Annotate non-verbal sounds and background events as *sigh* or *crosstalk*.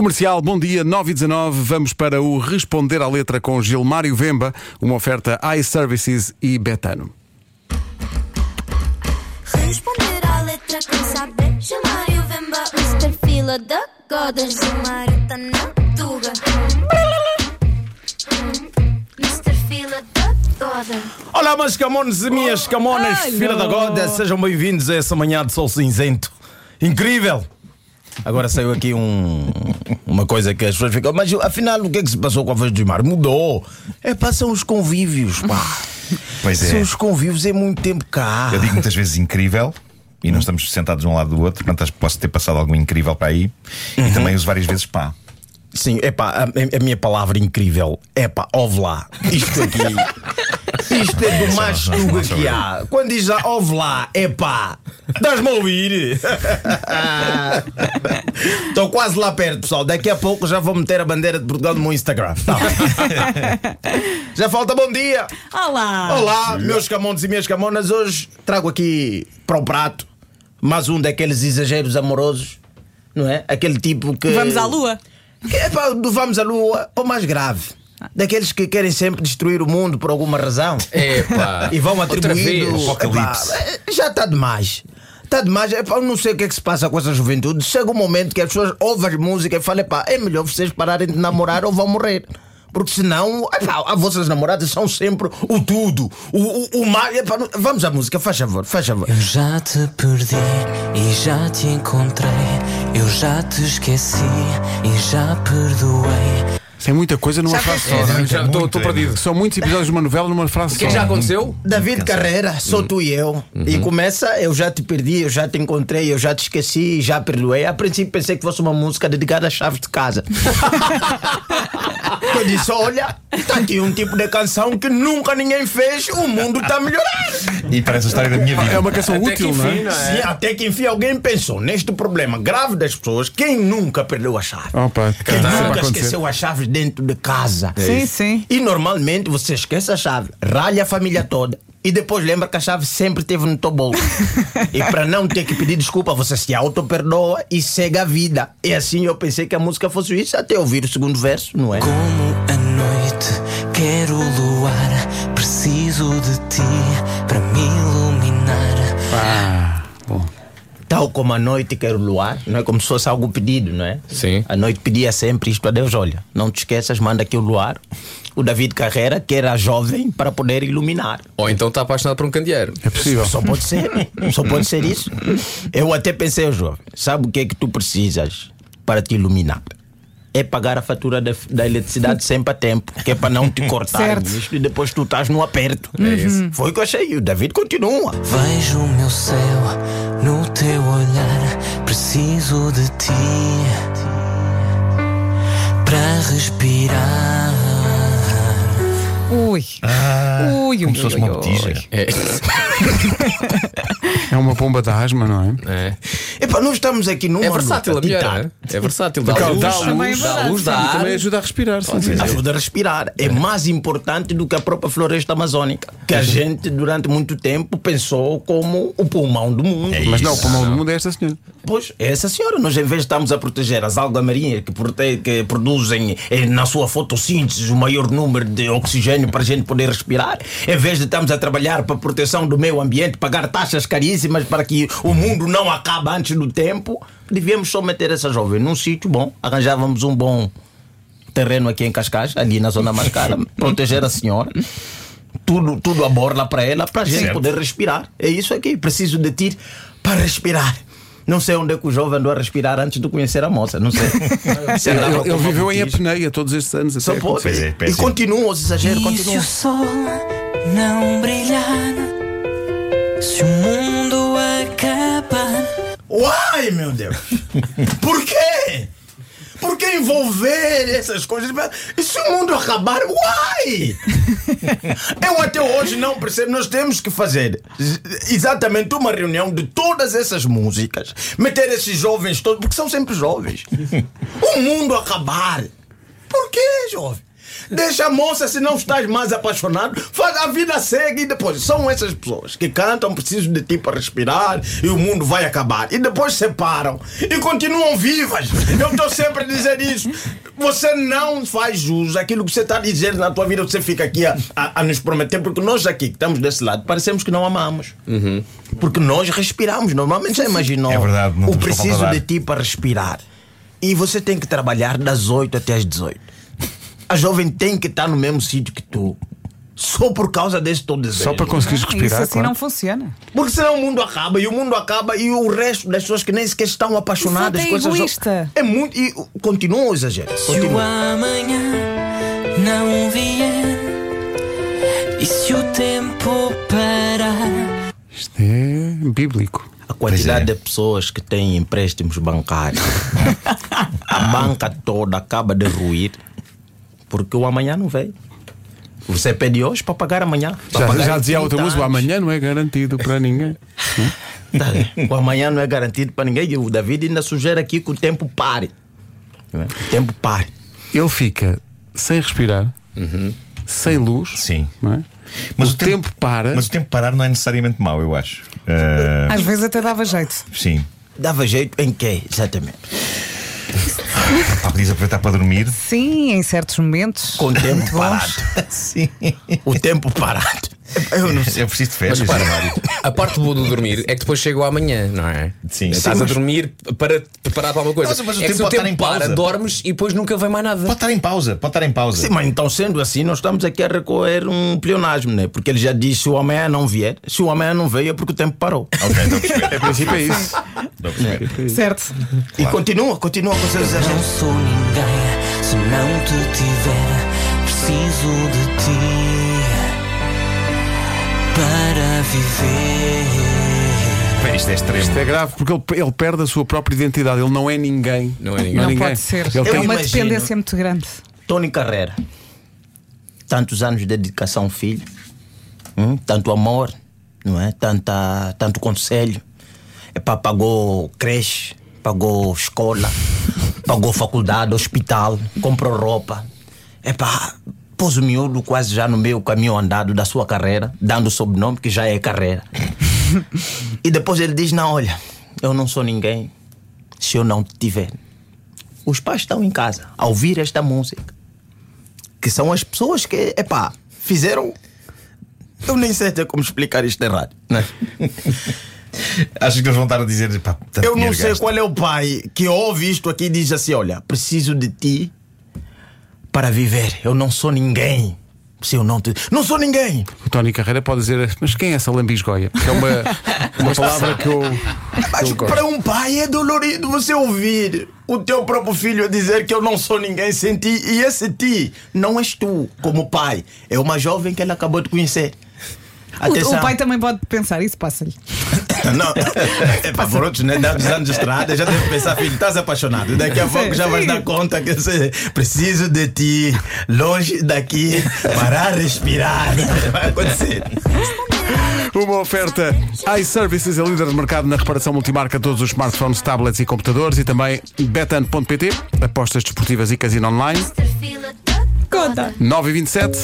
Comercial, bom dia, 9 e 19. Vamos para o Responder à Letra com Gilmário Vemba, uma oferta iServices e Betano. Responder à letra quem sabe Gilmário Vemba Mr. Fila da Goda Gilmário tá na tuga Mr. Fila da Goda Olá, meus camones e minhas camonas, filha da goda, sejam bem-vindos a essa manhã de sol cinzento. Incrível! Agora saiu aqui um, uma coisa que as pessoas ficam, mas afinal o que é que se passou com a voz do Mar? Mudou! É pá, são os convívios, pá! *laughs* Pois São é. os convívios, é muito tempo cá. Eu digo muitas vezes incrível. E não estamos sentados um lado do outro, portanto posso ter passado algo incrível para aí. E também uso várias vezes pá. Sim, é pá, a, a minha palavra incrível é pá, ouve lá. Isto aqui. *laughs* Isto é do mais tuga que há. Quando diz já ouve lá, é pá. Estás-me a ouvir? Estou quase lá perto, pessoal. Daqui a pouco já vou meter a bandeira de Portugal no meu Instagram. Tá. *laughs* já falta bom dia. Olá! Olá, meus camones e minhas camonas. Hoje trago aqui para o prato mais um daqueles exageros amorosos, não é? Aquele tipo que. Vamos à lua? Que É pá, do vamos à lua, ou mais grave. Daqueles que querem sempre destruir o mundo por alguma razão. Epá. *laughs* E vão Outra atribuindo. vez. Apocalipse. Eh, já está demais. Está demais. Epá, eu não sei o que é que se passa com essa juventude. Chega um momento que as pessoas ouvem a música e falam: epá, é melhor vocês pararem de namorar ou vão morrer. Porque senão, epá, as vossas namoradas são sempre o tudo, o, o, o mais. Epá, vamos à música, faz favor, faz favor. Eu já te perdi e já te encontrei. Eu já te esqueci e já perdoei. Tem muita coisa numa frase só. não é? Já estou perdido. São muitos episódios de uma novela numa frase O que é só. que já aconteceu? David Carreira, Uhum. sou tu e eu. E começa, eu já te perdi, eu já te encontrei, eu já te esqueci, já perdoei. A princípio pensei que fosse uma música dedicada às chaves de casa. *laughs* eu disse: olha, está aqui um tipo de canção que nunca ninguém fez, o mundo está a melhorar. E parece a história da minha vida. É uma canção Até útil, não enfim, é? não Sim, é? até que enfim alguém pensou neste problema grave das pessoas, quem nunca perdeu a chave? Opa, Quem a nunca acontecer. esqueceu as chaves dentro de casa? Sim, sim. E normalmente você esquece a chave, ralha a família toda e depois lembra que a chave sempre esteve no teu bolso. *laughs* e para não ter que pedir desculpa, você se auto-perdoa e segue a vida. E assim eu pensei que a música fosse isso até ouvir o segundo verso, não é? Como a noite, quero luar. Preciso de ti para me iluminar. Ah, bom. Tal como a noite quero luar, não é como se fosse algo pedido, não é? Sim. A noite pedia sempre isto a Deus: olha, não te esqueças, manda aqui o luar. O David Carreira, que era jovem para poder iluminar. Ou então está apaixonado por um candeeiro. É possível. Só pode ser, só pode ser isso. Eu até pensei, jovem, sabe o que é que tu precisas para te iluminar? É pagar a fatura da, da eletricidade sempre a tempo, que é para não te cortar e depois tu estás no aperto. É isso. Foi o que eu achei. O David continua. Vejo o meu céu no teu olhar. Preciso de ti para respirar. Ui. ui, ui, Como se fosse uma ui, ui. É. *laughs* É uma bomba de asma, não é? É, Epá, nós estamos aqui numa é versátil a mulher. é? É versátil. Dá Dá luz, luz, Também é dá luz, dá sim. ar. Também ajuda a respirar. sim, sim. Ajuda a respirar. É mais importante do que a própria floresta amazônica, que a gente durante muito tempo pensou como o pulmão do mundo. Mas não, o pulmão do mundo é esta senhora. Pois, é essa senhora. Nós, em vez de estarmos a proteger as algas marinhas que, prote- que produzem eh, na sua fotossíntese o maior número de oxigênio para a gente poder respirar, em vez de estarmos a trabalhar para a proteção do meio ambiente, pagar taxas caríssimas para que o mundo não acabe antes do tempo, devíamos só meter essa jovem num sítio bom, arranjávamos um bom terreno aqui em Cascais, ali na zona mais *laughs* cara, proteger a senhora. Tudo, tudo a borla para ela, para a gente Certo. poder respirar. É isso aqui. Preciso de ti para respirar. Não sei onde é que o jovem andou a respirar antes de conhecer a moça. Não sei. *laughs* Se andava Ele, ele viveu em botija. apneia todos estes anos. Só até pode. É, E péssimo. continua os exageros, E se continua. o sol não brilhar? Se o mundo acabar? Uai, meu Deus! *laughs* Por quê? Por que envolver essas coisas? E se o mundo acabar? Uai! *laughs* Eu até hoje não percebo. Nós temos que fazer exatamente uma reunião de todas essas músicas, meter esses jovens todos, porque são sempre jovens. *laughs* O mundo acabar. Por quê, jovem? Deixa a moça se não estás mais apaixonado. Faz a vida segue e depois. São essas pessoas que cantam, preciso de ti para respirar e o mundo vai acabar. E depois separam e continuam vivas. Eu estou sempre a dizer isso. Você não faz jus àquilo que você está a dizer na tua vida. Você fica aqui a, a- a nos prometer, porque nós aqui que estamos desse lado parecemos que não amamos. Porque nós respiramos. Normalmente já imaginou É verdade, o preciso de ti para respirar. E você tem que trabalhar das 8 até as 18. A jovem tem que estar no mesmo sítio que tu. Só por causa desse teu desejo. Só para conseguires Isso respirar. assim claro. não funciona. Porque senão o mundo acaba e o mundo acaba e o resto das pessoas que nem sequer estão apaixonadas. Isso é egoísta. É muito. E continua o exagero. Se o Continua. amanhã não vier e se o tempo parar. Isto é bíblico. A quantidade é. de pessoas que têm empréstimos bancários. *laughs* a banca toda acaba de ruir porque o amanhã não veio. Você pede hoje para pagar amanhã. Já, pagar já dizia a 30 outra música: o amanhã não é garantido para ninguém. *laughs* Tá, o amanhã não é garantido para ninguém. E o David ainda sugere aqui que o tempo pare. É? O tempo pare. Ele fica sem respirar, sem luz. Sim. não é? Mas o, tempo, para. Mas o tempo parar não é necessariamente mau, eu acho. Eh, Às vezes até dava jeito. sim. Dava jeito em quê? Exatamente. *laughs* Podias aproveitar para dormir. Sim, em certos momentos. Com o tempo parado. *laughs* Sim. O tempo parado. Eu não sei. Eu preciso de Mas férias. repara, Mário. a parte boa do dormir é que depois chega o amanhã, não é? Sim. Estás Sim, a dormir para te preparar para alguma coisa. Mas- mas o é que tempo se o pode estar tempo em para, pausa. dormes e depois nunca vem mais nada. Pode estar em pausa, pode estar em pausa. Sim, mas então sendo assim, nós estamos aqui a recorrer um pleonasmo, né? Porque ele já disse: se o amanhã não vier, se o amanhã não veio é porque o tempo parou. Ok, a perceber. A princípio é isso. A perceber. Certo. E continua, continua com seus Não exageros. sou ninguém se não te tiver. Preciso de ti para viver. Bem, Isto é extremo. Isto é grave porque ele, ele perde a sua própria identidade. Ele não é ninguém. Não é ninguém. Não pode ser. Ele É tem- uma imagino. dependência muito grande. Tony Carreira. Tantos anos de dedicação ao filho, hum, tanto amor, não é? Tanta, tanto conselho. Epá, pagou creche, pagou escola, *laughs* pagou faculdade, hospital, comprou roupa. Epá, pôs o miúdo quase já no meio caminho andado da sua carreira, dando o sobrenome que já é carreira. *laughs* e depois ele diz: Não, olha, eu não sou ninguém se eu não te tiver. Os pais estão em casa a ouvir esta música. Que são as pessoas que, epá, fizeram. Eu nem sei até como explicar isto errado. Né? Acho que eles vão estar a dizer. Pá, Eu não sei gasto. qual é o pai que ouve isto aqui e diz assim: Olha, preciso de ti para viver. Eu não sou ninguém. Se eu não te. Não sou ninguém! O Tony Carreira pode dizer, mas quem é essa lambisgoia? Que é uma, *laughs* uma palavra que eu. Mas eu gosto. para um pai é dolorido você ouvir o teu próprio filho dizer que eu não sou ninguém sem ti. E esse ti não és tu, como pai. É uma jovem que ele acabou de conhecer. O, o pai também pode pensar, isso passa-lhe. *laughs* Não, é para por outros, né? Dados anos de estrada, já deve pensar, filho, estás apaixonado. Daqui a pouco já vais sim. dar conta que você preciso de ti, longe daqui, parar, respirar. Vai acontecer. Uma oferta iServices, a líder de mercado na reparação multimarca de todos os smartphones, tablets e computadores e também betan.pt, apostas desportivas e casino online. Conta. 9 e 27